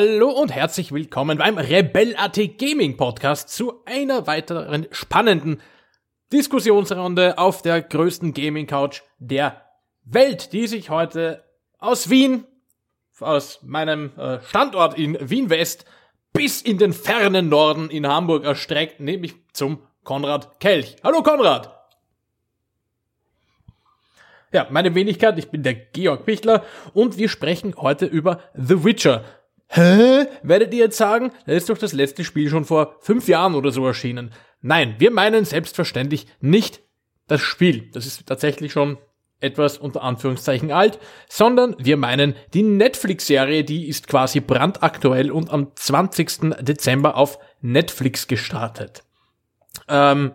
Hallo und herzlich willkommen beim Rebel.at Gaming Podcast zu einer weiteren spannenden Diskussionsrunde auf der größten Gaming Couch der Welt, die sich heute aus Wien, aus meinem äh, Standort in Wien West bis in den fernen Norden in Hamburg erstreckt, nämlich zum Konrad Kelch. Hallo Konrad! Ja, meine Wenigkeit, ich bin der Georg Pichler und wir sprechen heute über The Witcher. Hä? Werdet ihr jetzt sagen, da ist doch das letzte Spiel schon vor fünf Jahren oder so erschienen. Nein, wir meinen selbstverständlich nicht das Spiel. Das ist tatsächlich schon etwas unter Anführungszeichen alt, sondern wir meinen die Netflix-Serie, die ist quasi brandaktuell und am 20. Dezember auf Netflix gestartet. Ähm,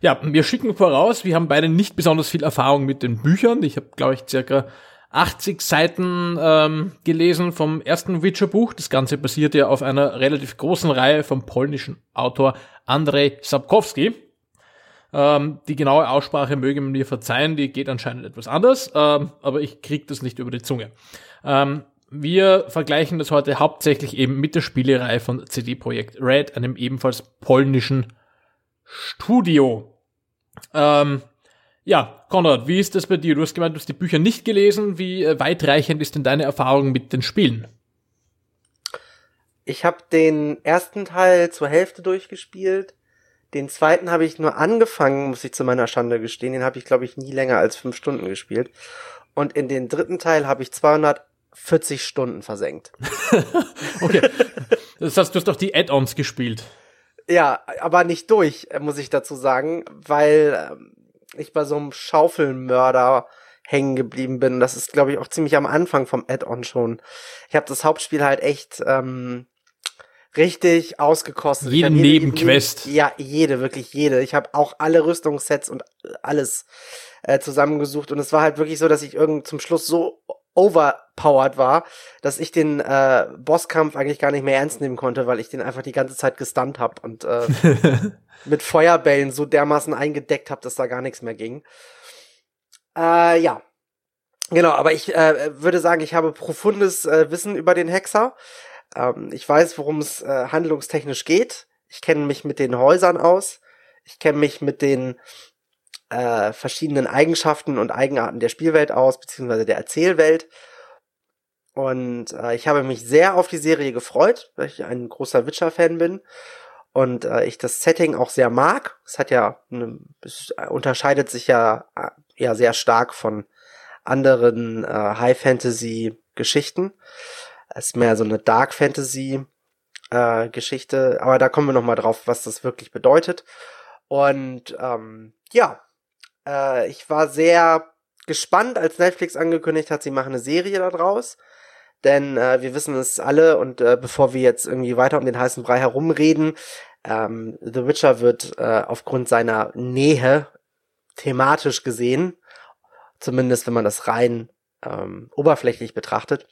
ja, wir schicken voraus, wir haben beide nicht besonders viel Erfahrung mit den Büchern. Ich habe, glaube ich, circa 80 Seiten ähm, gelesen vom ersten Witcher-Buch. Das Ganze basiert ja auf einer relativ großen Reihe vom polnischen Autor Andrzej Sapkowski. Ähm, die genaue Aussprache möge mir verzeihen, die geht anscheinend etwas anders, ähm, aber ich krieg das nicht über die Zunge. Ähm, wir vergleichen das heute hauptsächlich eben mit der Spielereihe von CD Projekt Red, einem ebenfalls polnischen Studio. Ähm, ja, Konrad, wie ist das bei dir? Du hast gemeint, du hast die Bücher nicht gelesen. Wie äh, weitreichend ist denn deine Erfahrung mit den Spielen? Ich habe den ersten Teil zur Hälfte durchgespielt. Den zweiten habe ich nur angefangen, muss ich zu meiner Schande gestehen. Den habe ich, glaube ich, nie länger als fünf Stunden gespielt. Und in den dritten Teil habe ich 240 Stunden versenkt. okay. Das heißt, du hast doch die Add-ons gespielt. Ja, aber nicht durch, muss ich dazu sagen, weil ähm, ich bei so einem Schaufelmörder hängen geblieben bin. Das ist, glaube ich, auch ziemlich am Anfang vom Add-on schon. Ich habe das Hauptspiel halt echt ähm, richtig ausgekostet. Jede Nebenquest. Ja, jede, wirklich jede. Ich habe auch alle Rüstungssets und alles äh, zusammengesucht und es war halt wirklich so, dass ich irgend zum Schluss so overpowered war, dass ich den äh, Bosskampf eigentlich gar nicht mehr ernst nehmen konnte, weil ich den einfach die ganze Zeit gestunt hab und äh, mit Feuerbällen so dermaßen eingedeckt hab, dass da gar nichts mehr ging. Äh, ja. Genau, aber ich äh, würde sagen, ich habe profundes äh, Wissen über den Hexer. Ähm, ich weiß, worum es äh, handlungstechnisch geht. Ich kenne mich mit den Häusern aus. Ich kenne mich mit den äh, verschiedenen Eigenschaften und Eigenarten der Spielwelt aus, beziehungsweise der Erzählwelt. Und äh, ich habe mich sehr auf die Serie gefreut, weil ich ein großer Witcher-Fan bin und äh, ich das Setting auch sehr mag. Es hat ja, eine, es unterscheidet sich ja, äh, ja sehr stark von anderen äh, High-Fantasy-Geschichten. Es ist mehr so eine Dark Fantasy äh, aber da kommen wir noch mal drauf, was das wirklich bedeutet. Und ähm, ja, äh, ich war sehr gespannt, als Netflix angekündigt hat, sie machen eine Serie daraus. Denn äh, wir wissen es alle und äh, bevor wir jetzt irgendwie weiter um den heißen Brei herumreden, ähm, The Witcher wird äh, aufgrund seiner Nähe thematisch gesehen, zumindest wenn man das rein ähm, oberflächlich betrachtet,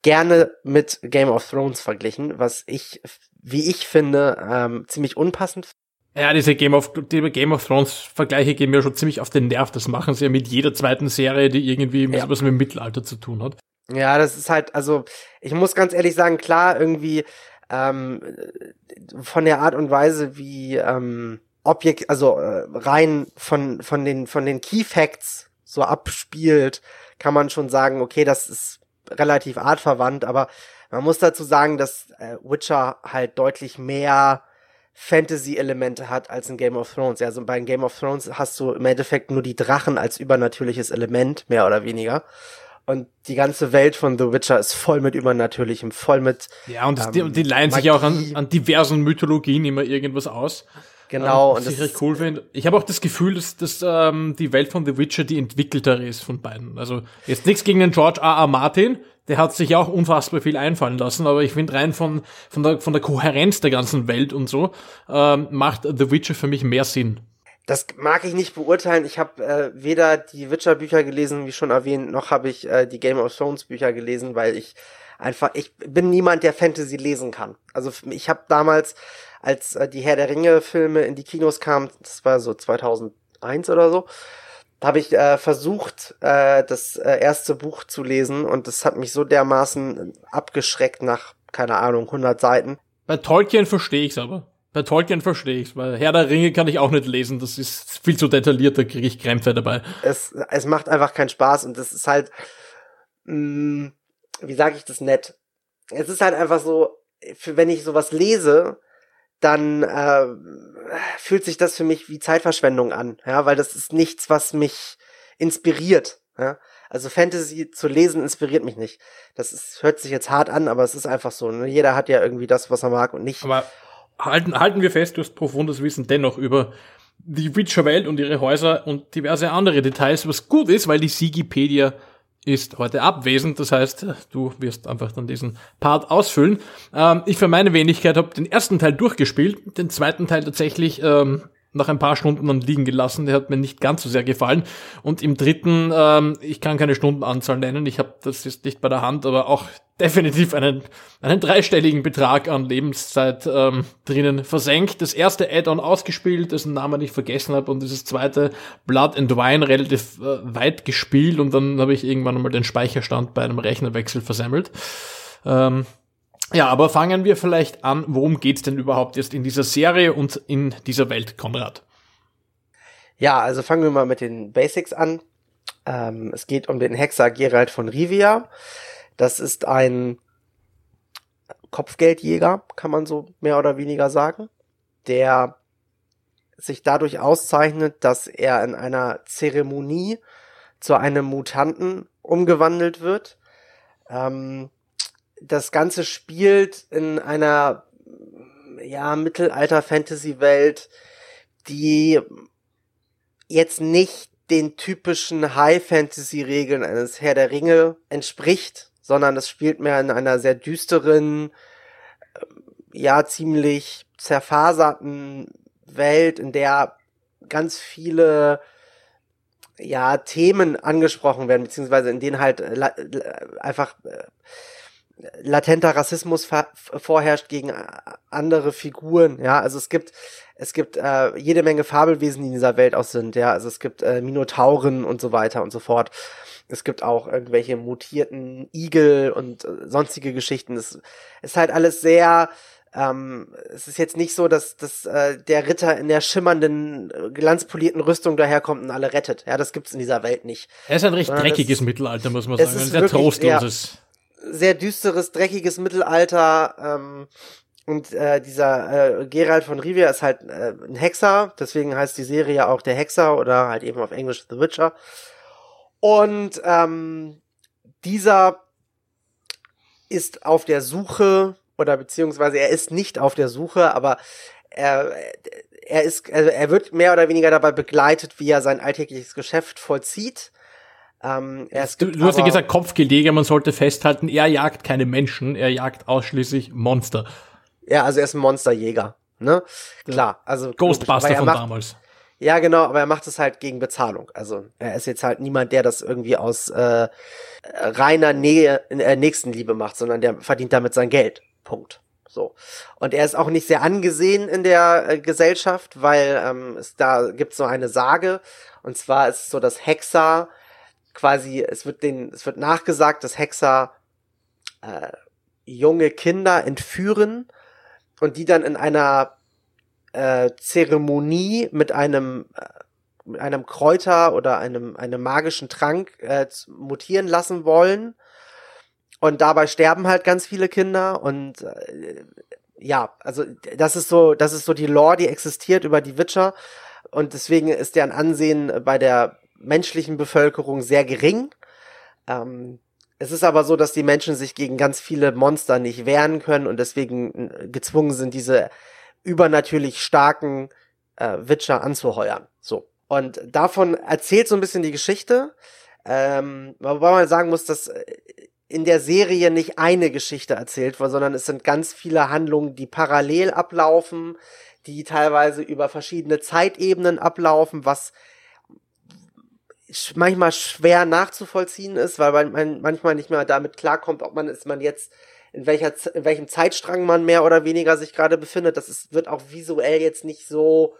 gerne mit Game of Thrones verglichen, was ich, wie ich finde, ähm, ziemlich unpassend ja, diese Game of, die Game of Thrones Vergleiche gehen mir schon ziemlich auf den Nerv. Das machen sie ja mit jeder zweiten Serie, die irgendwie ja. was mit dem Mittelalter zu tun hat. Ja, das ist halt, also ich muss ganz ehrlich sagen, klar, irgendwie ähm, von der Art und Weise, wie ähm, Objekt, also äh, rein von von den von den Key Facts so abspielt, kann man schon sagen, okay, das ist relativ artverwandt, aber man muss dazu sagen, dass äh, Witcher halt deutlich mehr Fantasy-Elemente hat als in Game of Thrones. Also bei Game of Thrones hast du im Endeffekt nur die Drachen als übernatürliches Element, mehr oder weniger. Und die ganze Welt von The Witcher ist voll mit Übernatürlichem, voll mit. Ja, und, ähm, die, und die leihen Magie. sich auch an, an diversen Mythologien immer irgendwas aus. Genau. Ähm, was ich recht cool finde. Ich habe auch das Gefühl, dass, dass ähm, die Welt von The Witcher die entwickeltere ist von beiden. Also jetzt nichts gegen den George R. R. Martin, der hat sich auch unfassbar viel einfallen lassen, aber ich finde rein von, von, der, von der Kohärenz der ganzen Welt und so, ähm, macht The Witcher für mich mehr Sinn. Das mag ich nicht beurteilen. Ich habe äh, weder die Witcher-Bücher gelesen, wie schon erwähnt, noch habe ich äh, die Game of Thrones-Bücher gelesen, weil ich einfach, ich bin niemand, der Fantasy lesen kann. Also ich habe damals, als äh, die Herr der Ringe-Filme in die Kinos kamen, das war so 2001 oder so, habe ich äh, versucht, äh, das äh, erste Buch zu lesen und das hat mich so dermaßen abgeschreckt nach keine Ahnung, 100 Seiten. Bei Tolkien verstehe ich's aber. Bei Tolkien verstehe ich's, weil Herr der Ringe kann ich auch nicht lesen. Das ist viel zu detailliert, da kriege ich Krämpfe dabei. Es, es macht einfach keinen Spaß und das ist halt, mh, mm, wie sage ich das nett? Es ist halt einfach so, für, wenn ich sowas lese, dann äh, fühlt sich das für mich wie Zeitverschwendung an, ja, weil das ist nichts, was mich inspiriert. Ja? Also Fantasy zu lesen inspiriert mich nicht. Das ist, hört sich jetzt hart an, aber es ist einfach so. Ne? Jeder hat ja irgendwie das, was er mag und nicht. Aber halten, halten wir fest, du hast profundes Wissen dennoch über die Witcher-Welt und ihre Häuser und diverse andere Details, was gut ist, weil die Sigipedia ist heute abwesend. Das heißt, du wirst einfach dann diesen Part ausfüllen. Ähm, ich für meine Wenigkeit habe den ersten Teil durchgespielt, den zweiten Teil tatsächlich ähm, nach ein paar Stunden dann liegen gelassen. Der hat mir nicht ganz so sehr gefallen. Und im dritten, ähm, ich kann keine Stundenanzahl nennen, ich habe das jetzt nicht bei der Hand, aber auch definitiv einen, einen dreistelligen Betrag an Lebenszeit ähm, drinnen versenkt. Das erste Add-on ausgespielt, dessen Namen ich vergessen habe, und dieses zweite Blood and Wine relativ äh, weit gespielt und dann habe ich irgendwann einmal den Speicherstand bei einem Rechnerwechsel versammelt. Ähm, ja, aber fangen wir vielleicht an, worum geht's denn überhaupt jetzt in dieser Serie und in dieser Welt, Konrad? Ja, also fangen wir mal mit den Basics an. Ähm, es geht um den Hexer Gerald von Rivia. Das ist ein Kopfgeldjäger, kann man so mehr oder weniger sagen, der sich dadurch auszeichnet, dass er in einer Zeremonie zu einem Mutanten umgewandelt wird. Ähm, das Ganze spielt in einer ja Mittelalter-Fantasy-Welt, die jetzt nicht den typischen High-Fantasy-Regeln eines Herr der Ringe entspricht, sondern es spielt mehr in einer sehr düsteren, ja ziemlich zerfaserten Welt, in der ganz viele ja Themen angesprochen werden, beziehungsweise in denen halt einfach äh, latenter Rassismus vorherrscht gegen äh, andere Figuren, ja, also es gibt es gibt äh, jede Menge Fabelwesen, die in dieser Welt auch sind, ja, also es gibt äh, Minotauren und so weiter und so fort. Es gibt auch irgendwelche mutierten Igel und äh, sonstige Geschichten. Es ist halt alles sehr ähm, es ist jetzt nicht so, dass, dass äh, der Ritter in der schimmernden, äh, glanzpolierten Rüstung daherkommt und alle rettet. Ja, das gibt's in dieser Welt nicht. Er ist ein recht dreckiges Mittelalter, muss man sagen. Ein sehr trostloses. Ja, sehr düsteres, dreckiges Mittelalter. Ähm, und äh, dieser äh, Gerald von Rivia ist halt äh, ein Hexer, deswegen heißt die Serie auch der Hexer oder halt eben auf Englisch The Witcher. Und ähm, dieser ist auf der Suche oder beziehungsweise er ist nicht auf der Suche, aber er, er ist, also er wird mehr oder weniger dabei begleitet, wie er sein alltägliches Geschäft vollzieht. Ähm, du, du hast ja gesagt, Kopfgeldjäger, man sollte festhalten, er jagt keine Menschen, er jagt ausschließlich Monster. Ja, also er ist ein Monsterjäger, ne? Klar, also Ghostbuster von macht, damals. Ja, genau, aber er macht es halt gegen Bezahlung. Also er ist jetzt halt niemand, der das irgendwie aus äh, reiner Nähe, äh, Nächstenliebe macht, sondern der verdient damit sein Geld. Punkt. So. Und er ist auch nicht sehr angesehen in der äh, Gesellschaft, weil ähm, es da gibt so eine Sage. Und zwar ist es so, dass Hexer quasi, es wird den, es wird nachgesagt, dass Hexer äh, junge Kinder entführen und die dann in einer äh, Zeremonie mit einem äh, mit einem Kräuter oder einem einem magischen Trank äh, mutieren lassen wollen. Und dabei sterben halt ganz viele Kinder und äh, ja, also das ist so, das ist so die Lore, die existiert über die Witcher. Und deswegen ist deren Ansehen bei der menschlichen Bevölkerung sehr gering. Ähm, es ist aber so, dass die Menschen sich gegen ganz viele Monster nicht wehren können und deswegen äh, gezwungen sind, diese übernatürlich starken äh, Witcher anzuheuern. So. Und davon erzählt so ein bisschen die Geschichte. Ähm, wobei man sagen muss, dass äh, in der Serie nicht eine Geschichte erzählt wird, sondern es sind ganz viele Handlungen, die parallel ablaufen, die teilweise über verschiedene Zeitebenen ablaufen, was manchmal schwer nachzuvollziehen ist, weil man manchmal nicht mehr damit klarkommt, ob man ist man jetzt in welcher in welchem Zeitstrang man mehr oder weniger sich gerade befindet. Das ist, wird auch visuell jetzt nicht so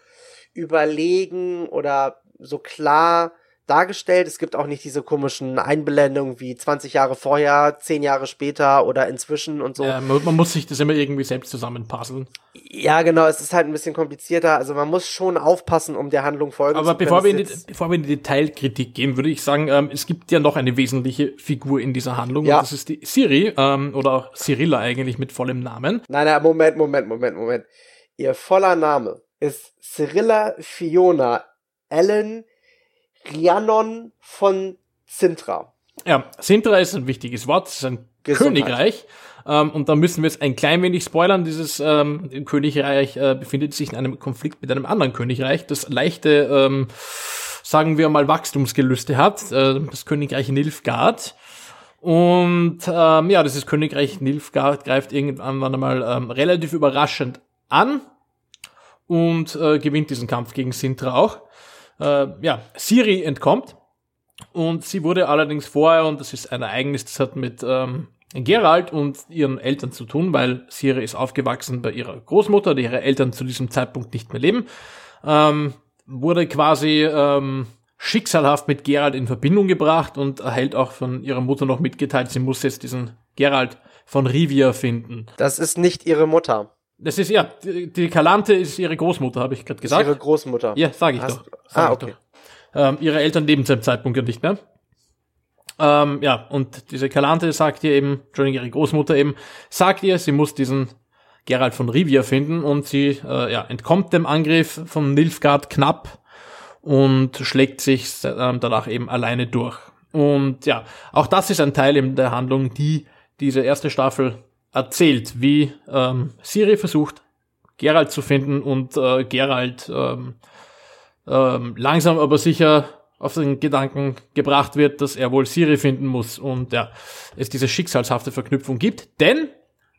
überlegen oder so klar dargestellt. Es gibt auch nicht diese komischen Einblendungen wie 20 Jahre vorher, 10 Jahre später oder inzwischen und so. Ja, man, muss sich das immer irgendwie selbst zusammenpuzzeln. Ja, genau, es ist halt ein bisschen komplizierter. Also man muss schon aufpassen, um der Handlung folgen Aber zu bevor wir, können. die, bevor wir in die Detailkritik gehen, würde ich sagen, ähm, es gibt ja noch eine wesentliche Figur in dieser Handlung. Ja. Und das ist die Siri, ähm, oder auch Cyrilla eigentlich mit vollem Namen. Nein, nein, Moment, Moment, Moment, Moment. Ihr voller Name ist Cyrilla Fiona Ellen Rhiannon von Sintra. Ja, Sintra ist ein wichtiges Wort, es ist ein Gesundheit. Königreich. Ähm, und da müssen wir jetzt ein klein wenig spoilern. Dieses ähm, Königreich äh, befindet sich in einem Konflikt mit einem anderen Königreich, das leichte, ähm, sagen wir mal, Wachstumsgelüste hat. Äh, das Königreich Nilfgaard. Und ähm, ja, dieses Königreich Nilfgaard greift irgendwann einmal ähm, relativ überraschend an und äh, gewinnt diesen Kampf gegen Sintra auch. Äh, ja, Siri entkommt und sie wurde allerdings vorher, und das ist ein Ereignis, das hat mit ähm, Gerald und ihren Eltern zu tun, weil Siri ist aufgewachsen bei ihrer Großmutter, die ihre Eltern zu diesem Zeitpunkt nicht mehr leben, ähm, wurde quasi ähm, schicksalhaft mit Gerald in Verbindung gebracht und erhält auch von ihrer Mutter noch mitgeteilt, sie muss jetzt diesen Gerald von Rivia finden. Das ist nicht ihre Mutter. Das ist ja, die, Kalante ist ihre Großmutter, habe ich gerade Das ist gesagt. ihre Großmutter. Ja, sage ich Hast- doch. Sag Ah, okay. doch. Ähm, ihre Eltern leben zu dem Zeitpunkt ja nicht mehr. Ähm, ja, und diese Kalante sagt ihr eben, Entschuldigung, ihre Großmutter eben, sagt ihr, sie muss diesen Gerald von Rivia finden und sie äh, ja, entkommt dem Angriff von Nilfgaard knapp und schlägt sich ähm, danach eben alleine durch. Und ja, auch das ist ein Teil eben der Handlung, die diese erste Staffel erzählt, wie ähm, Siri versucht, Gerald zu finden und äh, Gerald ähm, ähm, langsam aber sicher auf den Gedanken gebracht wird, dass er wohl Siri finden muss und ja, es diese schicksalshafte Verknüpfung gibt. Denn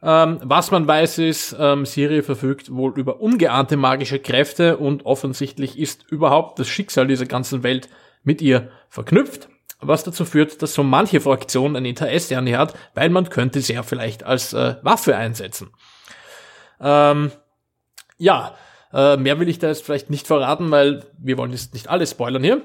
ähm, was man weiß ist, ähm, Siri verfügt wohl über ungeahnte magische Kräfte und offensichtlich ist überhaupt das Schicksal dieser ganzen Welt mit ihr verknüpft, was dazu führt, dass so manche Fraktion ein Interesse an ihr hat, weil man könnte sie ja vielleicht als äh, Waffe einsetzen. Ähm, ja, äh, mehr will ich da jetzt vielleicht nicht verraten, weil wir wollen jetzt nicht alles spoilern hier.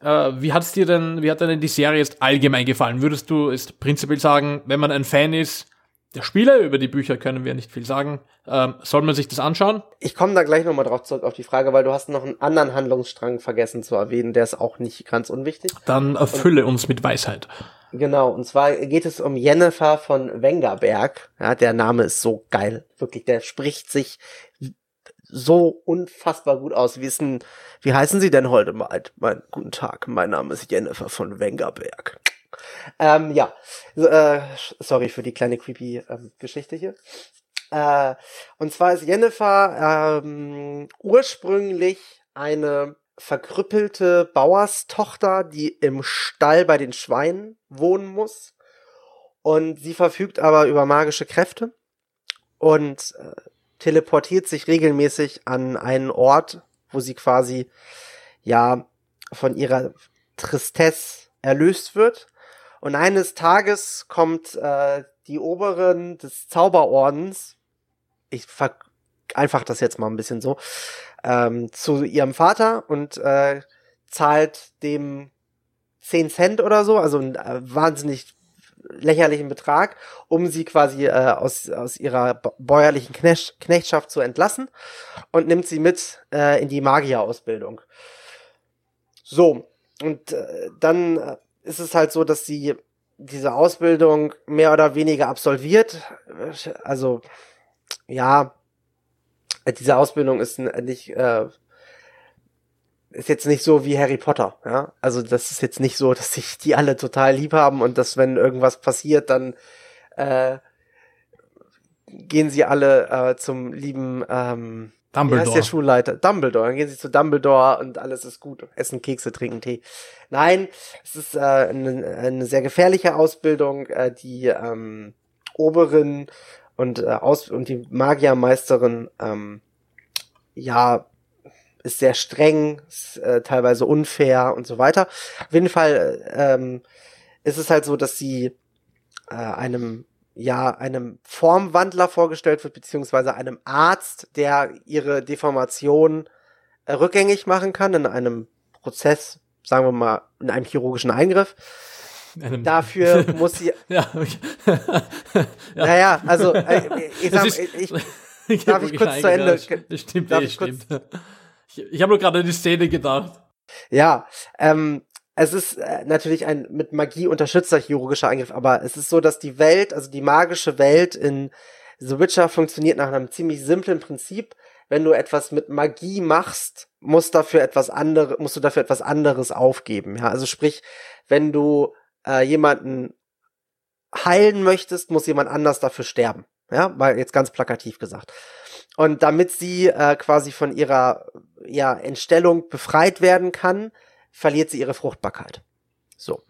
Äh, wie hat's dir denn, wie hat dir denn die Serie jetzt allgemein gefallen? Würdest du jetzt prinzipiell sagen, wenn man ein Fan ist der Spiele, über die Bücher können wir nicht viel sagen, ähm, soll man sich das anschauen? Ich komme da gleich nochmal drauf zurück auf die Frage, weil du hast noch einen anderen Handlungsstrang vergessen zu erwähnen, der ist auch nicht ganz unwichtig. Dann erfülle uns mit Weisheit. Genau, und zwar geht es um Jennifer von Wengerberg. Ja, der Name ist so geil. Wirklich, der spricht sich so unfassbar gut aus. Wie ist denn, wie heißen Sie denn heute mal? Mein, guten Tag, mein Name ist Jennifer von Wengerberg. Ähm, ja, äh, sorry für die kleine creepy ähm, Geschichte hier. Äh, und zwar ist Jennifer ähm, ursprünglich eine verkrüppelte Bauerstochter, die im Stall bei den Schweinen wohnen muss. Und sie verfügt aber über magische Kräfte und äh, teleportiert sich regelmäßig an einen Ort, wo sie quasi ja von ihrer Tristesse erlöst wird. Und eines Tages kommt äh, die Oberin des Zauberordens, ich ver einfach das jetzt mal ein bisschen so, ähm, zu ihrem Vater und äh, zahlt dem 10 Cent oder so, also einen äh, wahnsinnig lächerlichen Betrag, um sie quasi äh, aus, aus ihrer bäuerlichen Knecht, Knechtschaft zu entlassen und nimmt sie mit äh, in die Magierausbildung. So, und äh, dann äh, ist es halt so, dass sie diese Ausbildung mehr oder weniger absolviert. Also, ja, diese Ausbildung ist nicht, äh, ist jetzt nicht so wie Harry Potter, ja. Also das ist jetzt nicht so, dass sich die alle total lieb haben und dass wenn irgendwas passiert, dann äh, gehen sie alle äh, zum lieben ähm, wie heißt der Dumbledore. Schulleiter? Dumbledore. Dann gehen sie zu Dumbledore und alles ist gut. Essen Kekse, trinken Tee. Nein, es ist äh, eine, eine sehr gefährliche Ausbildung. Äh, die ähm, Oberin und, äh, Aus und die Magiermeisterin, ähm, ja, ist sehr streng, ist, äh, teilweise unfair und so weiter. Auf jeden Fall äh, ähm, ist es halt so, dass sie äh, einem ja einem Formwandler vorgestellt wird, beziehungsweise einem Arzt, der ihre Deformation äh, rückgängig machen kann in einem Prozess sagen wir mal, in einem chirurgischen Eingriff. Einem Dafür muss sie. ja, okay. ja. Naja, also äh, ich sag, ich, ich, ich darf ich kurz zu Ende. Stimmt, darf eh, stimmt. Ich, ich habe nur gerade an die Szene gedacht. Ja, ähm, es ist äh, natürlich ein mit Magie unterstützter chirurgischer Eingriff, aber es ist so, dass die Welt, also die magische Welt in The Witcher funktioniert nach einem ziemlich simplen Prinzip. Wenn du etwas mit Magie machst, musst dafür etwas anderes, musst du dafür etwas anderes aufgeben. Ja, also sprich, wenn du äh, jemanden heilen möchtest, muss jemand anders dafür sterben. Ja, mal jetzt ganz plakativ gesagt. Und damit sie äh, quasi von ihrer ja, Entstellung befreit werden kann, verliert sie ihre Fruchtbarkeit. So.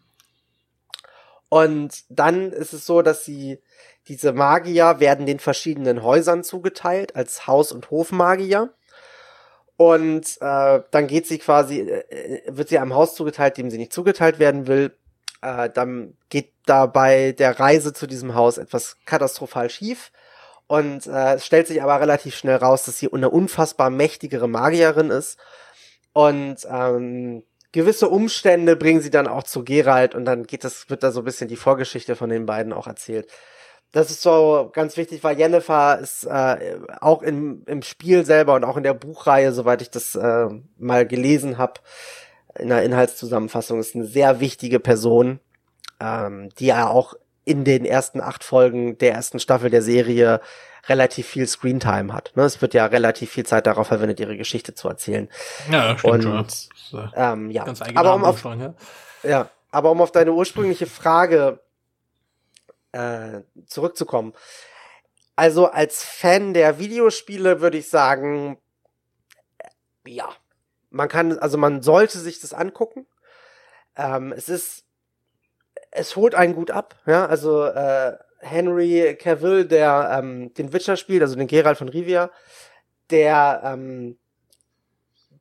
Und dann ist es so, dass sie, diese Magier werden den verschiedenen Häusern zugeteilt, als Haus- und Hofmagier. Und äh, dann geht sie quasi, äh, wird sie einem Haus zugeteilt, dem sie nicht zugeteilt werden will. Äh, dann geht dabei der Reise zu diesem Haus etwas katastrophal schief. Und äh, es stellt sich aber relativ schnell raus, dass sie eine unfassbar mächtigere Magierin ist. Und ähm, gewisse Umstände bringen sie dann auch zu Geralt und dann geht das, wird da so ein bisschen die Vorgeschichte von den beiden auch erzählt. Das ist so ganz wichtig, weil Jennifer ist äh, auch im, im Spiel selber und auch in der Buchreihe, soweit ich das äh, mal gelesen habe, in der Inhaltszusammenfassung, ist eine sehr wichtige Person, ähm, die ja auch in den ersten acht Folgen der ersten Staffel der Serie relativ viel Screentime hat. Ne? Es wird ja relativ viel Zeit darauf verwendet, ihre Geschichte zu erzählen. Ja, stimmt und, schon. Ähm, ja. Ganz aber um auf, ja? ja, aber um auf deine ursprüngliche Frage äh, zurückzukommen. Also als Fan der Videospiele würde ich sagen, äh, ja, man kann, also man sollte sich das angucken. Ähm, es ist es holt einen gut ab, ja, also äh, Henry Cavill, der ähm, den Witcher spielt, also den Geralt von Rivia, der ähm,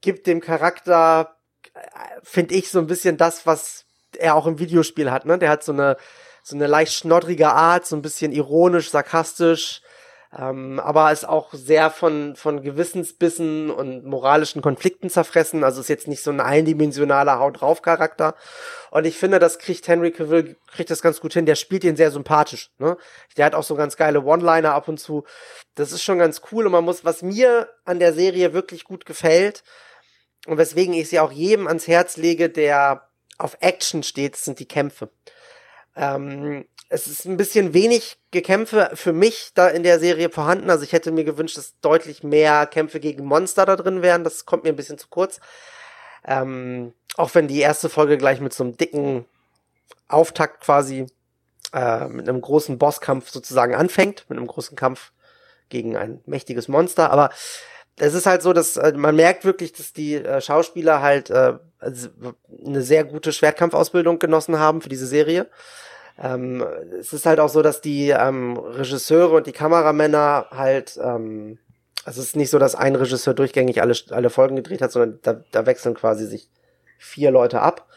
gibt dem Charakter, äh, finde ich, so ein bisschen das, was er auch im Videospiel hat, ne? Der hat so eine so eine leicht schnoddrige Art, so ein bisschen ironisch, sarkastisch, ähm, aber ist auch sehr von, von Gewissensbissen und moralischen Konflikten zerfressen. Also ist jetzt nicht so ein eindimensionaler Haut drauf Charakter. Und ich finde, das kriegt Henry Cavill, kriegt das ganz gut hin. Der spielt ihn sehr sympathisch, ne? Der hat auch so ganz geile One-Liner ab und zu. Das ist schon ganz cool und man muss, was mir an der Serie wirklich gut gefällt und weswegen ich sie auch jedem ans Herz lege, der auf Action steht, sind die Kämpfe. Ähm, es ist ein bisschen wenig Gekämpfe für mich da in der Serie vorhanden. Also ich hätte mir gewünscht, dass deutlich mehr Kämpfe gegen Monster da drin wären. Das kommt mir ein bisschen zu kurz. Ähm, auch wenn die erste Folge gleich mit so einem dicken Auftakt quasi äh, mit einem großen Bosskampf sozusagen anfängt, mit einem großen Kampf gegen ein mächtiges Monster. Aber es ist halt so, dass äh, man merkt wirklich, dass die äh, Schauspieler halt äh, also eine sehr gute Schwertkampfausbildung genossen haben für diese Serie. Ähm, es ist halt auch so, dass die ähm, Regisseure und die Kameramänner halt, ähm, also es ist nicht so, dass ein Regisseur durchgängig alle, alle Folgen gedreht hat, sondern da, da wechseln quasi sich vier Leute ab.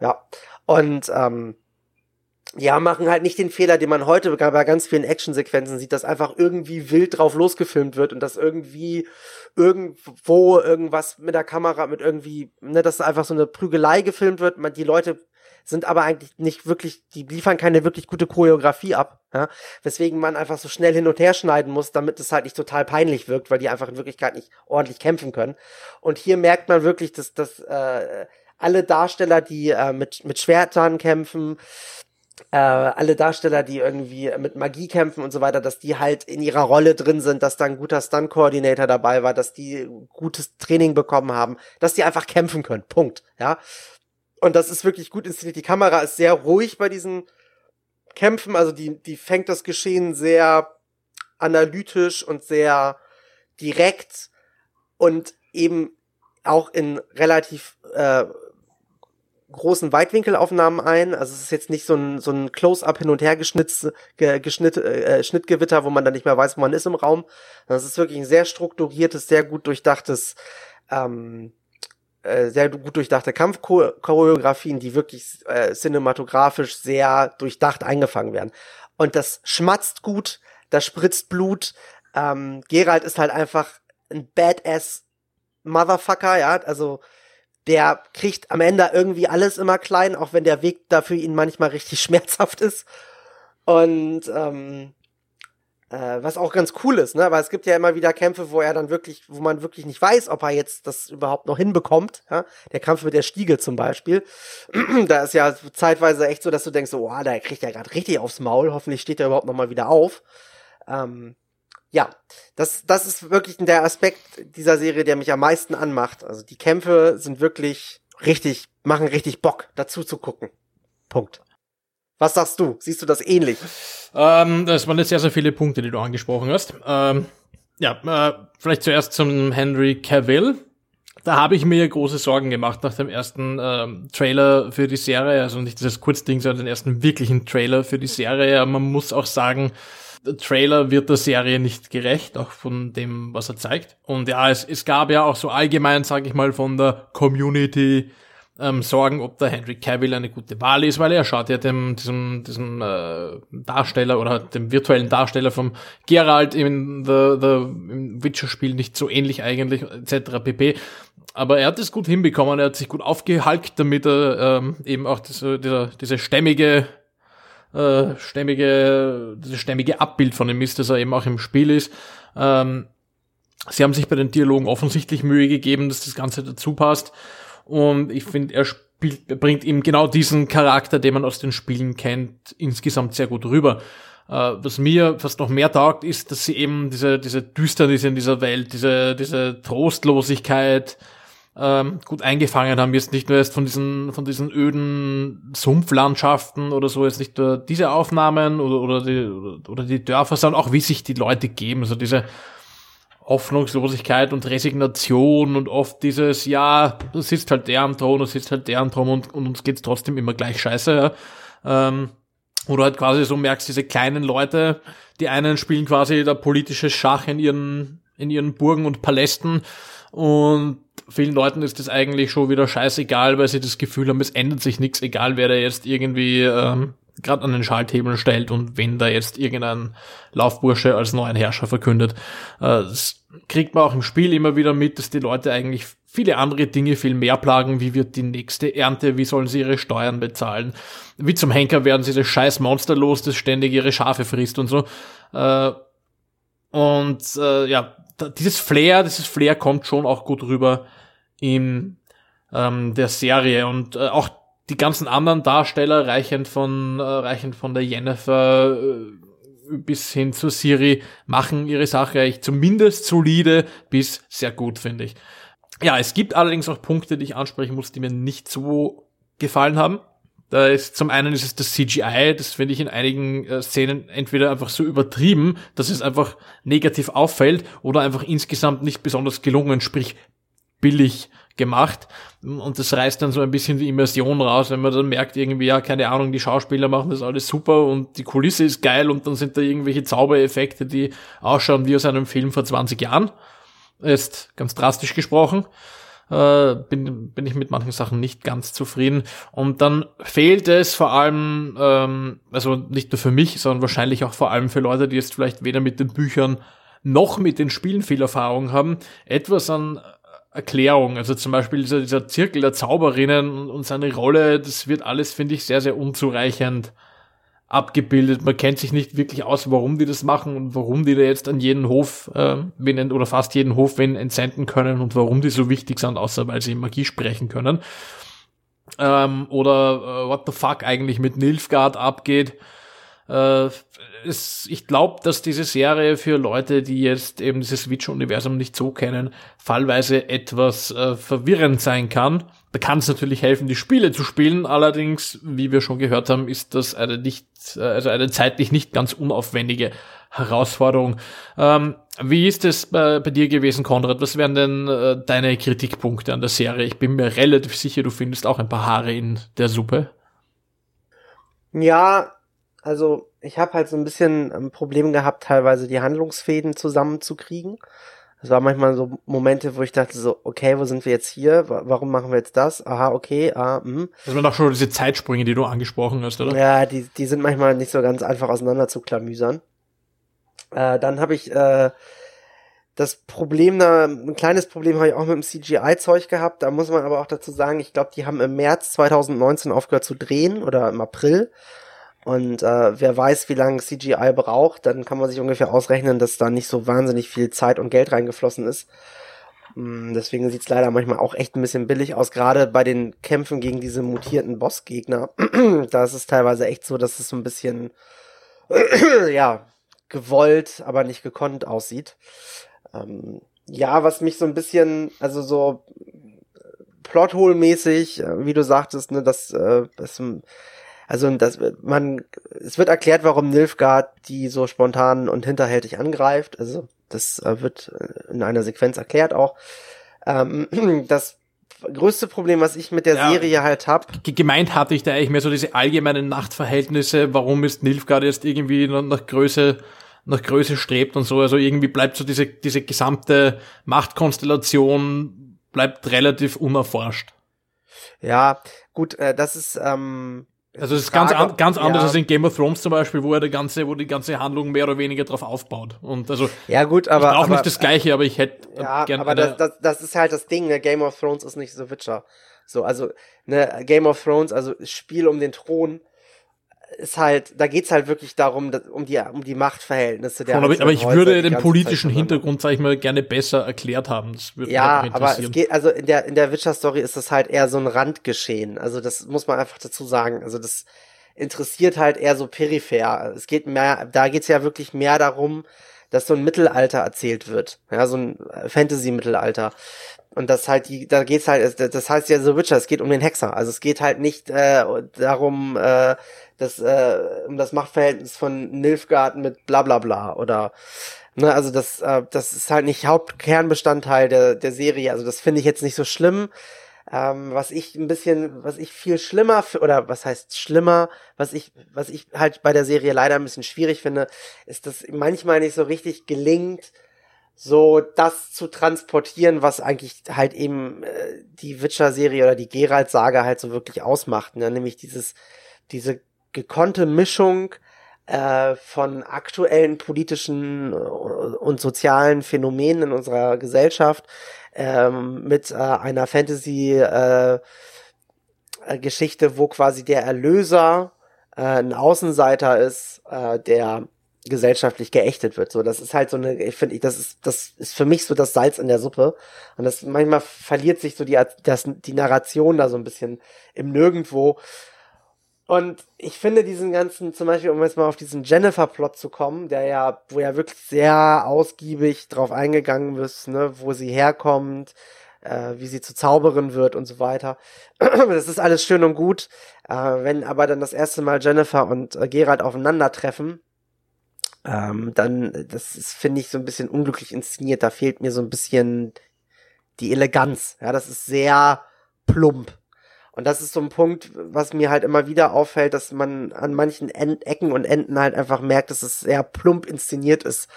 Ja. Und ähm, ja, machen halt nicht den Fehler, den man heute bei ganz vielen Actionsequenzen sieht, dass einfach irgendwie wild drauf losgefilmt wird und dass irgendwie irgendwo irgendwas mit der Kamera, mit irgendwie, ne, dass einfach so eine Prügelei gefilmt wird. Man, die Leute sind aber eigentlich nicht wirklich, die liefern keine wirklich gute Choreografie ab, ja? weswegen man einfach so schnell hin und her schneiden muss, damit es halt nicht total peinlich wirkt, weil die einfach in Wirklichkeit nicht ordentlich kämpfen können. Und hier merkt man wirklich, dass, dass äh, alle Darsteller, die äh, mit, mit Schwertern kämpfen, äh, alle Darsteller, die irgendwie mit Magie kämpfen und so weiter, dass die halt in ihrer Rolle drin sind, dass da ein guter Stunt-Coordinator dabei war, dass die gutes Training bekommen haben, dass die einfach kämpfen können. Punkt. Ja. Und das ist wirklich gut inszeniert. Die Kamera ist sehr ruhig bei diesen Kämpfen. Also die, die fängt das Geschehen sehr analytisch und sehr direkt und eben auch in relativ äh, großen Weitwinkelaufnahmen ein. Also es ist jetzt nicht so ein, so ein Close-up hin und her geschnitz, ge, geschnitt, äh, Schnittgewitter, wo man dann nicht mehr weiß, wo man ist im Raum. Das ist wirklich ein sehr strukturiertes, sehr gut durchdachtes ähm, äh, sehr gut durchdachte Kampfchoreografien, die wirklich äh, cinematografisch sehr durchdacht eingefangen werden. Und das schmatzt gut, da spritzt Blut. Ähm, Gerald ist halt einfach ein Badass Motherfucker, ja, also der kriegt am Ende irgendwie alles immer klein, auch wenn der Weg dafür ihn manchmal richtig schmerzhaft ist. Und ähm, äh, was auch ganz cool ist, ne? Weil es gibt ja immer wieder Kämpfe, wo er dann wirklich, wo man wirklich nicht weiß, ob er jetzt das überhaupt noch hinbekommt. Ja? Der Kampf mit der Stiege zum Beispiel. da ist ja zeitweise echt so, dass du denkst, oh, da kriegt er gerade richtig aufs Maul. Hoffentlich steht er überhaupt noch mal wieder auf. Ähm, ja, das, das ist wirklich der Aspekt dieser Serie, der mich am meisten anmacht. Also die Kämpfe sind wirklich richtig, machen richtig Bock, dazu zu gucken. Punkt. Was sagst du? Siehst du das ähnlich? Ähm, das waren jetzt sehr, sehr viele Punkte, die du angesprochen hast. Ähm, ja, äh, vielleicht zuerst zum Henry Cavill. Da habe ich mir große Sorgen gemacht nach dem ersten ähm, Trailer für die Serie, also nicht dieses Kurzding, sondern den ersten wirklichen Trailer für die Serie. Man muss auch sagen, der Trailer wird der Serie nicht gerecht, auch von dem, was er zeigt. Und ja, es, es gab ja auch so allgemein, sage ich mal, von der Community ähm, Sorgen, ob der Henry Cavill eine gute Wahl ist, weil er schaut ja dem, diesem, diesem äh, Darsteller oder dem virtuellen Darsteller vom Geralt in The, The im Witcher-Spiel nicht so ähnlich eigentlich, etc. pp. Aber er hat es gut hinbekommen, er hat sich gut aufgehalkt, damit er ähm, eben auch diese, diese, diese stämmige äh, stämmige, dieses stämmige Abbild von ihm ist, dass er eben auch im Spiel ist. Ähm, sie haben sich bei den Dialogen offensichtlich Mühe gegeben, dass das Ganze dazu passt. Und ich finde, er spielt, er bringt ihm genau diesen Charakter, den man aus den Spielen kennt, insgesamt sehr gut rüber. Äh, was mir fast noch mehr taugt, ist, dass sie eben diese, diese Düsternis in dieser Welt, diese, diese Trostlosigkeit, ähm, gut eingefangen haben, jetzt nicht nur erst von diesen, von diesen öden Sumpflandschaften oder so, jetzt nicht nur diese Aufnahmen oder, oder die, oder, oder die Dörfer, sondern auch wie sich die Leute geben, so also diese Hoffnungslosigkeit und Resignation und oft dieses, ja, du sitzt halt der am Thron, du sitzt halt der am Thron und, und uns geht's trotzdem immer gleich scheiße, ja. Ähm, oder halt quasi so merkst, diese kleinen Leute, die einen spielen quasi da politisches Schach in ihren, in ihren Burgen und Palästen und vielen Leuten ist das eigentlich schon wieder scheißegal, weil sie das Gefühl haben, es ändert sich nichts, egal wer da jetzt irgendwie ähm, gerade an den Schalthebel stellt und wenn da jetzt irgendein Laufbursche als neuen Herrscher verkündet. Äh, das kriegt man auch im Spiel immer wieder mit, dass die Leute eigentlich viele andere Dinge viel mehr plagen. Wie wird die nächste Ernte? Wie sollen sie ihre Steuern bezahlen? Wie zum Henker werden sie das scheiß Monster los, das ständig ihre Schafe frisst und so. Äh, und äh, ja, dieses Flair, dieses Flair kommt schon auch gut rüber in ähm, der Serie und äh, auch die ganzen anderen Darsteller, reichend von, äh, reichend von der Jennifer äh, bis hin zu Siri, machen ihre Sache eigentlich zumindest solide bis sehr gut, finde ich. Ja, es gibt allerdings auch Punkte, die ich ansprechen muss, die mir nicht so gefallen haben. Da ist zum einen ist es das CGI, das finde ich in einigen äh, Szenen entweder einfach so übertrieben, dass es einfach negativ auffällt oder einfach insgesamt nicht besonders gelungen, sprich billig gemacht. Und das reißt dann so ein bisschen die Immersion raus, wenn man dann merkt irgendwie, ja, keine Ahnung, die Schauspieler machen das alles super und die Kulisse ist geil und dann sind da irgendwelche Zaubereffekte, die ausschauen wie aus einem Film vor 20 Jahren. Ist ganz drastisch gesprochen. Äh, bin, bin ich mit manchen Sachen nicht ganz zufrieden. Und dann fehlt es vor allem, ähm, also nicht nur für mich, sondern wahrscheinlich auch vor allem für Leute, die jetzt vielleicht weder mit den Büchern noch mit den Spielen viel Erfahrung haben, etwas an Erklärung. Also zum Beispiel dieser, dieser Zirkel der Zauberinnen und seine Rolle, das wird alles, finde ich, sehr, sehr unzureichend abgebildet. Man kennt sich nicht wirklich aus, warum die das machen und warum die da jetzt an jeden Hof äh, wen, oder fast jeden Hof wen entsenden können und warum die so wichtig sind, außer weil sie Magie sprechen können. Ähm, oder äh, what the fuck eigentlich mit Nilfgaard abgeht. Äh, es, ich glaube, dass diese Serie für Leute, die jetzt eben dieses Witcher-Universum nicht so kennen, fallweise etwas äh, verwirrend sein kann. Da kann es natürlich helfen, die Spiele zu spielen. Allerdings, wie wir schon gehört haben, ist das eine nicht, äh, also eine zeitlich nicht ganz unaufwendige Herausforderung. Ähm, wie ist es bei, bei, dir gewesen, Konrad? Was wären denn äh, deine Kritikpunkte an der Serie? Ich bin mir relativ sicher, du findest auch ein paar Haare in der Suppe. Ja, also ich habe halt so ein bisschen ein Problem gehabt, teilweise die Handlungsfäden zusammenzukriegen. Es war manchmal so Momente, wo ich dachte so, okay, wo sind wir jetzt hier? Warum machen wir jetzt das? Aha, okay, ah, hm. Das waren doch schon diese Zeitsprünge, die du angesprochen hast, oder? Ja, die, die sind manchmal nicht so ganz einfach auseinander zu klamüsern. Äh, dann habe ich äh, das Problem da, ein kleines Problem habe ich auch mit dem CGI-Zeug gehabt. Da muss man aber auch dazu sagen, ich glaube, die haben im März 2019 aufgehört zu drehen oder im April. Und äh, wer weiß, wie lange CGI braucht, dann kann man sich ungefähr ausrechnen, dass da nicht so wahnsinnig viel Zeit und Geld reingeflossen ist. Mm, deswegen sieht's leider manchmal auch echt ein bisschen billig aus, gerade bei den Kämpfen gegen diese mutierten Bossgegner. da ist es teilweise echt so, dass es so ein bisschen, ja, gewollt, aber nicht gekonnt aussieht. Ähm, ja, was mich so ein bisschen, also so Plothole-mäßig, äh, wie du sagtest, ne, dass äh, das, also das, man, es wird erklärt, warum Nilfgaard die so spontan und hinterhältig angreift. Also das äh, wird äh, in einer Sequenz erklärt auch. Ähm, das größte Problem, was ich mit der ja, Serie halt hab. Gemeint hatte ich da eigentlich mehr so diese allgemeinen Nachtverhältnisse. Warum ist Nilfgaard jetzt irgendwie nach Größe nach Größe strebt und so. Also irgendwie bleibt so diese, diese gesamte Machtkonstellation bleibt relativ unerforscht. Ja, gut, äh, das ist, ähm, also es ist ganz, an, ganz anders ja. als in Game of Thrones zum Beispiel, wo er die ganze, wo die ganze Handlung mehr oder weniger drauf aufbaut. Und also ja gut, aber auch nicht das Gleiche, aber ich hätte ja, gerne. Aber das, das, das ist halt das Ding. Ne? Game of Thrones ist nicht so Witcher. So, also ne, Game of Thrones, also Spiel um den Thron ist halt, da geht's halt wirklich darum, um die, um die Machtverhältnisse der Aber, aber ich Häuser, würde den politischen Hintergrund, sag ich mal, gerne besser erklärt haben. Das würde ja, mich aber es geht, also in der, in der Witcher-Story ist das halt eher so ein Randgeschehen. Also das muss man einfach dazu sagen. Also das interessiert halt eher so peripher. Es geht mehr, da geht's ja wirklich mehr darum, dass so ein Mittelalter erzählt wird. Ja, so ein Fantasy-Mittelalter. Und das halt die, da geht's halt, das heißt ja so Witcher, es geht um den Hexer. Also es geht halt nicht äh, darum, äh, das, äh, um das Machtverhältnis von Nilfgaard mit bla bla bla oder ne, also das, äh, das ist halt nicht Hauptkernbestandteil der, der Serie. Also das finde ich jetzt nicht so schlimm. Ähm, was ich ein bisschen, was ich viel schlimmer oder was heißt schlimmer, was ich, was ich halt bei der Serie leider ein bisschen schwierig finde, ist, dass manchmal nicht so richtig gelingt, so das zu transportieren, was eigentlich halt eben äh, die Witcher-Serie oder die Geralt-Saga halt so wirklich ausmacht, ne? nämlich dieses, diese gekonnte Mischung äh, von aktuellen politischen äh, und sozialen Phänomenen in unserer Gesellschaft ähm, mit äh, einer Fantasy äh, äh Geschichte, wo quasi der Erlöser äh, ein Außenseiter ist, äh, der gesellschaftlich geächtet wird. So, das ist halt so eine, ich finde, das ist, das ist für mich so das Salz in der Suppe. Und das manchmal verliert sich so die, das, die Narration da so ein bisschen im Nirgendwo. Und ich finde diesen ganzen, zum Beispiel, um jetzt mal auf diesen Jennifer-Plot zu kommen, der ja, wo ja wirklich sehr ausgiebig drauf eingegangen ist, ne, wo sie herkommt, äh, wie sie zu Zauberin wird und so weiter. das ist alles schön und gut. Äh, wenn aber dann das erste Mal Jennifer und äh, Gerald aufeinandertreffen, ähm, dann, das ist, finde ich, so ein bisschen unglücklich inszeniert. Da fehlt mir so ein bisschen die Eleganz. Ja, das ist sehr plump. Und das ist so ein Punkt, was mir halt immer wieder auffällt, dass man an manchen End Ecken und Enden halt einfach merkt, dass es sehr plump inszeniert ist.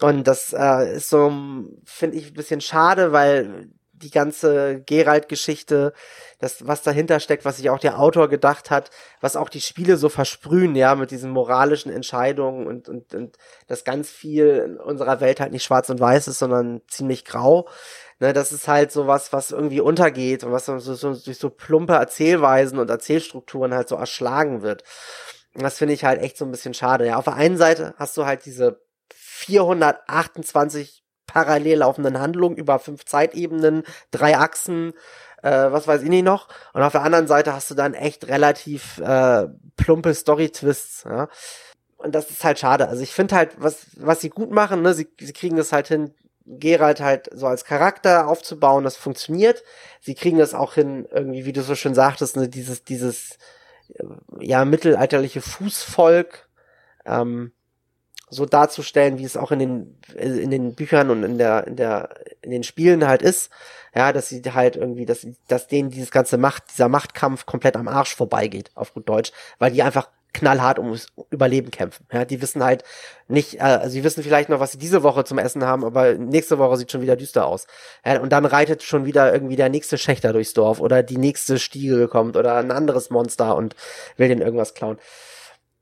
Und das äh, ist so, finde ich, ein bisschen schade, weil die ganze Geralt-Geschichte, das, was dahinter steckt, was sich auch der Autor gedacht hat, was auch die Spiele so versprühen, ja, mit diesen moralischen Entscheidungen und, und, und das ganz viel in unserer Welt halt nicht schwarz und weiß ist, sondern ziemlich grau. Ne, das ist halt so was, was irgendwie untergeht und was so, so, durch so plumpe Erzählweisen und Erzählstrukturen halt so erschlagen wird. Und das finde ich halt echt so ein bisschen schade. Ja, auf der einen Seite hast du halt diese 428 parallel laufenden Handlung über fünf Zeitebenen, drei Achsen, äh, was weiß ich nicht noch. Und auf der anderen Seite hast du dann echt relativ äh, plumpe Story-Twists, ja. Und das ist halt schade. Also ich finde halt, was, was sie gut machen, ne, sie, sie kriegen das halt hin, Geralt halt so als Charakter aufzubauen, das funktioniert. Sie kriegen das auch hin, irgendwie, wie du so schön sagtest, ne, dieses, dieses, äh, ja, mittelalterliche Fußvolk, ähm, so darzustellen, wie es auch in den in den Büchern und in der in der in den Spielen halt ist, ja, dass sie halt irgendwie, dass dass denen dieses ganze Macht dieser Machtkampf komplett am Arsch vorbeigeht auf gut Deutsch, weil die einfach knallhart ums Überleben kämpfen. Ja, die wissen halt nicht, äh, also sie wissen vielleicht noch, was sie diese Woche zum Essen haben, aber nächste Woche sieht schon wieder düster aus. Ja, und dann reitet schon wieder irgendwie der nächste Schächter durchs Dorf oder die nächste Stiege kommt oder ein anderes Monster und will den irgendwas klauen.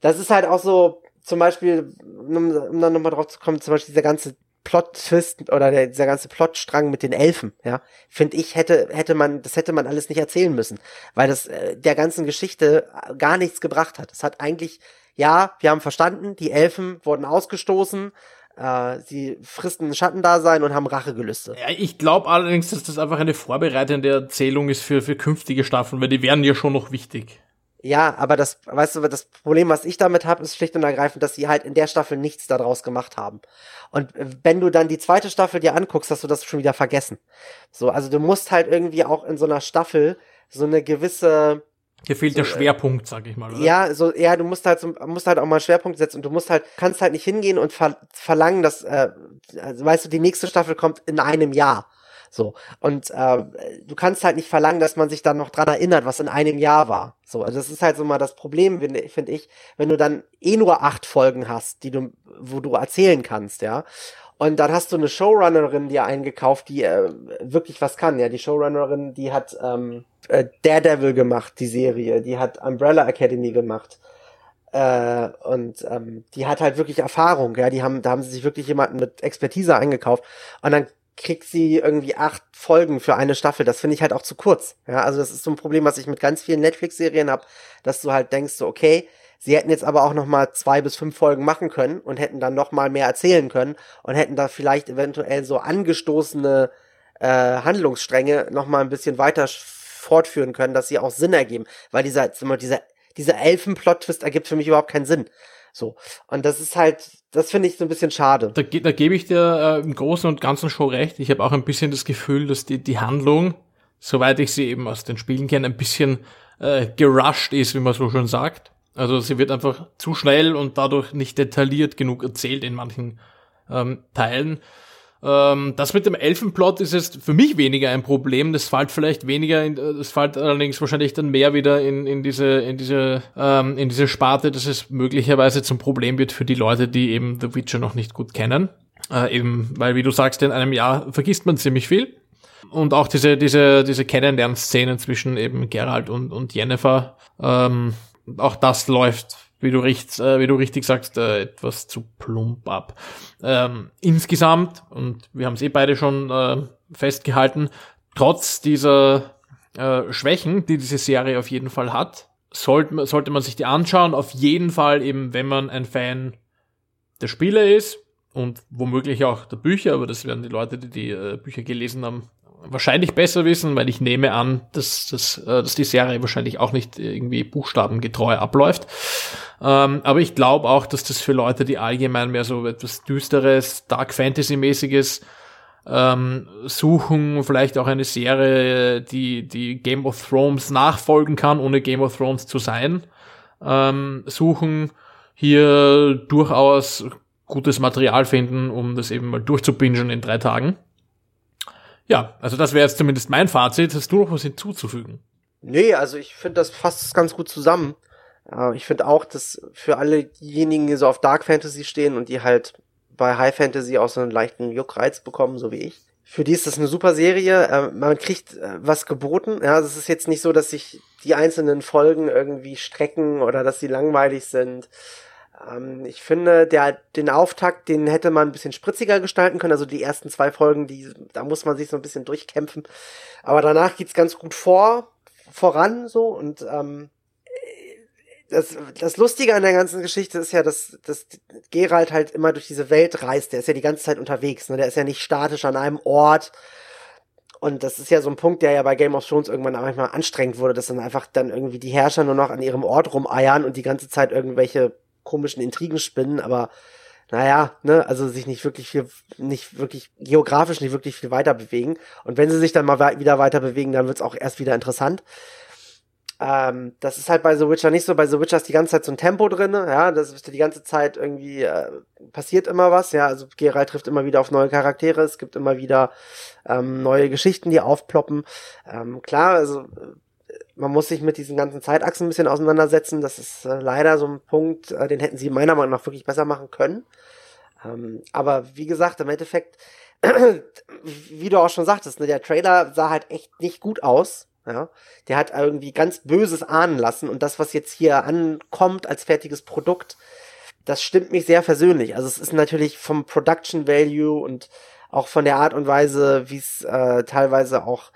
Das ist halt auch so, zum Beispiel, um, um dann nochmal drauf zu kommen, zum Beispiel dieser ganze Plot-Twist oder der, dieser ganze Plotstrang mit den Elfen, ja, finde ich, hätte, hätte man, das hätte man alles nicht erzählen müssen, weil das äh, der ganzen Geschichte gar nichts gebracht hat. Es hat eigentlich, ja, wir haben verstanden, die Elfen wurden ausgestoßen, äh, sie fristen ein Schattendasein und haben Rachegelüste. Ja, ich glaube allerdings, dass das einfach eine vorbereitende Erzählung ist für, für künftige Staffeln, weil die werden ja schon noch wichtig. Ja, aber das, weißt du, das Problem, was ich damit habe, ist schlicht und ergreifend, dass sie halt in der Staffel nichts daraus gemacht haben. Und wenn du dann die zweite Staffel dir anguckst, hast du das schon wieder vergessen. So, also du musst halt irgendwie auch in so einer Staffel so eine gewisse hier fehlt so, der äh, Schwerpunkt, sag ich mal. Oder? Ja, so ja, du musst halt so, musst halt auch mal Schwerpunkt setzen und du musst halt kannst halt nicht hingehen und ver verlangen, dass äh, also, weißt du, die nächste Staffel kommt in einem Jahr. So. Und äh, du kannst halt nicht verlangen, dass man sich dann noch dran erinnert, was in einem Jahr war. So, also das ist halt so mal das Problem, finde find ich, wenn du dann eh nur acht Folgen hast, die du, wo du erzählen kannst, ja. Und dann hast du eine Showrunnerin dir eingekauft, die äh, wirklich was kann. Ja, die Showrunnerin, die hat ähm, äh, Daredevil gemacht, die Serie. Die hat Umbrella Academy gemacht. Äh, und ähm, die hat halt wirklich Erfahrung. Ja, die haben, da haben sie sich wirklich jemanden mit Expertise eingekauft. Und dann kriegt sie irgendwie acht Folgen für eine Staffel. Das finde ich halt auch zu kurz. Ja, also das ist so ein Problem, was ich mit ganz vielen Netflix-Serien habe, dass du halt denkst, so, okay, sie hätten jetzt aber auch noch mal zwei bis fünf Folgen machen können und hätten dann noch mal mehr erzählen können und hätten da vielleicht eventuell so angestoßene äh, Handlungsstränge noch mal ein bisschen weiter fortführen können, dass sie auch Sinn ergeben, weil dieser, dieser, dieser Elfen-Plot-Twist ergibt für mich überhaupt keinen Sinn. So. Und das ist halt, das finde ich so ein bisschen schade. Da, da gebe ich dir äh, im Großen und Ganzen schon recht. Ich habe auch ein bisschen das Gefühl, dass die, die Handlung, soweit ich sie eben aus den Spielen kenne, ein bisschen äh, gerusht ist, wie man so schon sagt. Also sie wird einfach zu schnell und dadurch nicht detailliert genug erzählt in manchen ähm, Teilen. Ähm, das mit dem Elfenplot ist jetzt für mich weniger ein Problem. Das fällt vielleicht weniger, in, äh, das fällt allerdings wahrscheinlich dann mehr wieder in, in diese, in diese, ähm, in diese Sparte, dass es möglicherweise zum Problem wird für die Leute, die eben The Witcher noch nicht gut kennen. Äh, eben, weil wie du sagst, in einem Jahr vergisst man ziemlich viel. Und auch diese, diese, diese Kennenlernszenen zwischen eben Geralt und, und Jennifer, ähm, auch das läuft wie du, richtig, äh, wie du richtig sagst, äh, etwas zu plump ab. Ähm, insgesamt, und wir haben es eh beide schon äh, festgehalten, trotz dieser äh, Schwächen, die diese Serie auf jeden Fall hat, sollte, sollte man sich die anschauen. Auf jeden Fall eben, wenn man ein Fan der Spiele ist und womöglich auch der Bücher, aber das werden die Leute, die die äh, Bücher gelesen haben, wahrscheinlich besser wissen, weil ich nehme an, dass, dass, äh, dass die Serie wahrscheinlich auch nicht irgendwie buchstabengetreu abläuft. Ähm, aber ich glaube auch, dass das für Leute, die allgemein mehr so etwas düsteres, Dark Fantasy-mäßiges ähm, suchen, vielleicht auch eine Serie, die, die Game of Thrones nachfolgen kann, ohne Game of Thrones zu sein, ähm, suchen, hier durchaus gutes Material finden, um das eben mal durchzubingen in drei Tagen. Ja, also das wäre jetzt zumindest mein Fazit. Hast du noch was hinzuzufügen? Nee, also ich finde, das fasst ganz gut zusammen. ich finde auch, dass für alle diejenigen, die so auf Dark Fantasy stehen und die halt bei High Fantasy auch so einen leichten Juckreiz bekommen, so wie ich. Für die ist das eine super Serie. Äh, man kriegt äh, was geboten. Ja, es ist jetzt nicht so, dass sich die einzelnen Folgen irgendwie strecken oder dass sie langweilig sind. Ähm, ich finde, der, den Auftakt, den hätte man ein bisschen spritziger gestalten können. Also die ersten zwei Folgen, die, da muss man sich so ein bisschen durchkämpfen. Aber danach geht's ganz gut vor, voran, so, und, ähm, das, das Lustige an der ganzen Geschichte ist ja, dass, dass Gerald halt immer durch diese Welt reist. Der ist ja die ganze Zeit unterwegs. Ne? Der ist ja nicht statisch an einem Ort. Und das ist ja so ein Punkt, der ja bei Game of Thrones irgendwann manchmal anstrengend wurde, dass dann einfach dann irgendwie die Herrscher nur noch an ihrem Ort rumeiern und die ganze Zeit irgendwelche komischen Intrigen spinnen, aber naja, ne, also sich nicht wirklich viel, nicht wirklich geografisch nicht wirklich viel weiter bewegen. Und wenn sie sich dann mal we wieder weiter bewegen, dann wird's auch erst wieder interessant. Ähm, das ist halt bei The Witcher nicht so. Bei The Witcher ist die ganze Zeit so ein Tempo drin, ja, das ist die ganze Zeit irgendwie, äh, passiert immer was, ja, also Geralt trifft immer wieder auf neue Charaktere, es gibt immer wieder ähm, neue Geschichten, die aufploppen. Ähm, klar, also man muss sich mit diesen ganzen Zeitachsen ein bisschen auseinandersetzen. Das ist äh, leider so ein Punkt, äh, den hätten sie meiner Meinung nach wirklich besser machen können. Ähm, aber wie gesagt, im Endeffekt, wie du auch schon sagtest, ne, der Trailer sah halt echt nicht gut aus. Ja, der hat irgendwie ganz Böses ahnen lassen und das, was jetzt hier ankommt als fertiges Produkt, das stimmt mich sehr persönlich. Also es ist natürlich vom Production Value und auch von der Art und Weise, wie es äh, teilweise auch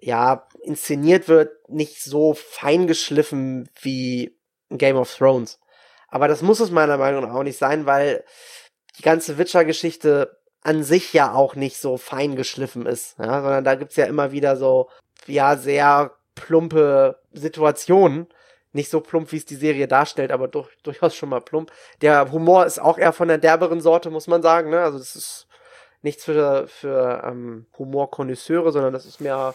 ja inszeniert wird, nicht so feingeschliffen wie Game of Thrones. Aber das muss es meiner Meinung nach auch nicht sein, weil die ganze Witcher-Geschichte an sich ja auch nicht so fein geschliffen ist, ja, sondern da gibt's ja immer wieder so, ja, sehr plumpe Situationen. Nicht so plump, wie es die Serie darstellt, aber durch, durchaus schon mal plump. Der Humor ist auch eher von der derberen Sorte, muss man sagen, ne? Also das ist nichts für, für ähm, Humorkonnoisseure, sondern das ist mehr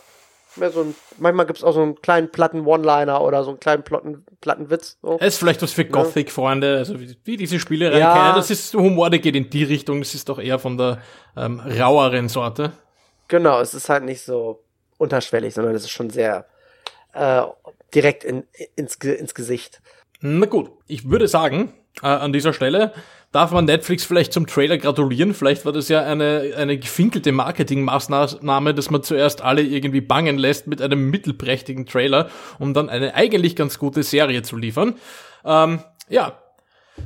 mehr so ein, manchmal gibt's auch so einen kleinen platten One-Liner oder so einen kleinen platten, platten Witz. So. Es ist vielleicht was für Gothic-Freunde, also wie, wie diese Spiele ja. kennen. Das ist Humor, der geht in die Richtung, das ist doch eher von der ähm, raueren Sorte. Genau, es ist halt nicht so unterschwellig, sondern es ist schon sehr äh, direkt in, ins, ins Gesicht. Na gut, ich würde sagen, äh, an dieser Stelle, darf man Netflix vielleicht zum Trailer gratulieren. Vielleicht war das ja eine, eine gefinkelte Marketingmaßnahme, dass man zuerst alle irgendwie bangen lässt mit einem mittelprächtigen Trailer, um dann eine eigentlich ganz gute Serie zu liefern. Ähm, ja,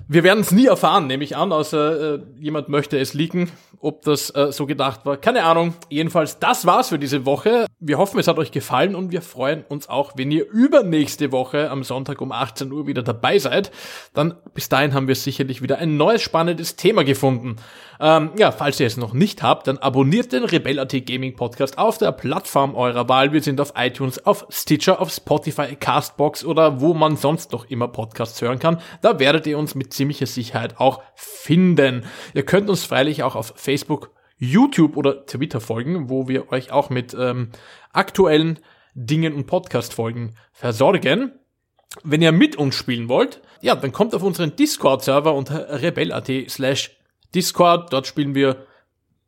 wir werden es nie erfahren, nehme ich an, außer äh, jemand möchte es leaken, ob das äh, so gedacht war. Keine Ahnung. Jedenfalls, das war's für diese Woche. Wir hoffen, es hat euch gefallen und wir freuen uns auch, wenn ihr übernächste Woche am Sonntag um 18 Uhr wieder dabei seid. Dann bis dahin haben wir sicherlich wieder ein neues spannendes Thema gefunden. Ähm, ja, falls ihr es noch nicht habt, dann abonniert den Rebel.at Gaming Podcast auf der Plattform eurer Wahl. Wir sind auf iTunes, auf Stitcher, auf Spotify, Castbox oder wo man sonst noch immer Podcasts hören kann. Da werdet ihr uns mit ziemlicher Sicherheit auch finden. Ihr könnt uns freilich auch auf Facebook, YouTube oder Twitter folgen, wo wir euch auch mit ähm, aktuellen Dingen und Podcast-Folgen versorgen. Wenn ihr mit uns spielen wollt, ja, dann kommt auf unseren Discord-Server unter rebel.at slash Discord. Dort spielen wir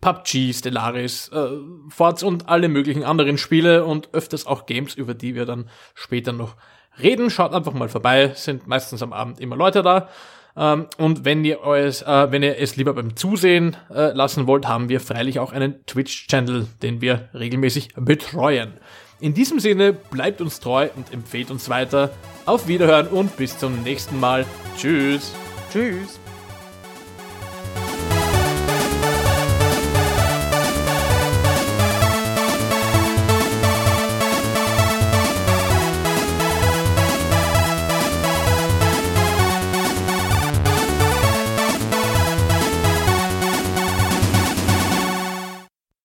PUBG, Stellaris, äh, Forts und alle möglichen anderen Spiele und öfters auch Games, über die wir dann später noch reden. Schaut einfach mal vorbei, sind meistens am Abend immer Leute da. Ähm, und wenn ihr, es, äh, wenn ihr es lieber beim Zusehen äh, lassen wollt, haben wir freilich auch einen Twitch-Channel, den wir regelmäßig betreuen. In diesem Sinne, bleibt uns treu und empfehlt uns weiter. Auf Wiederhören und bis zum nächsten Mal. Tschüss. Tschüss.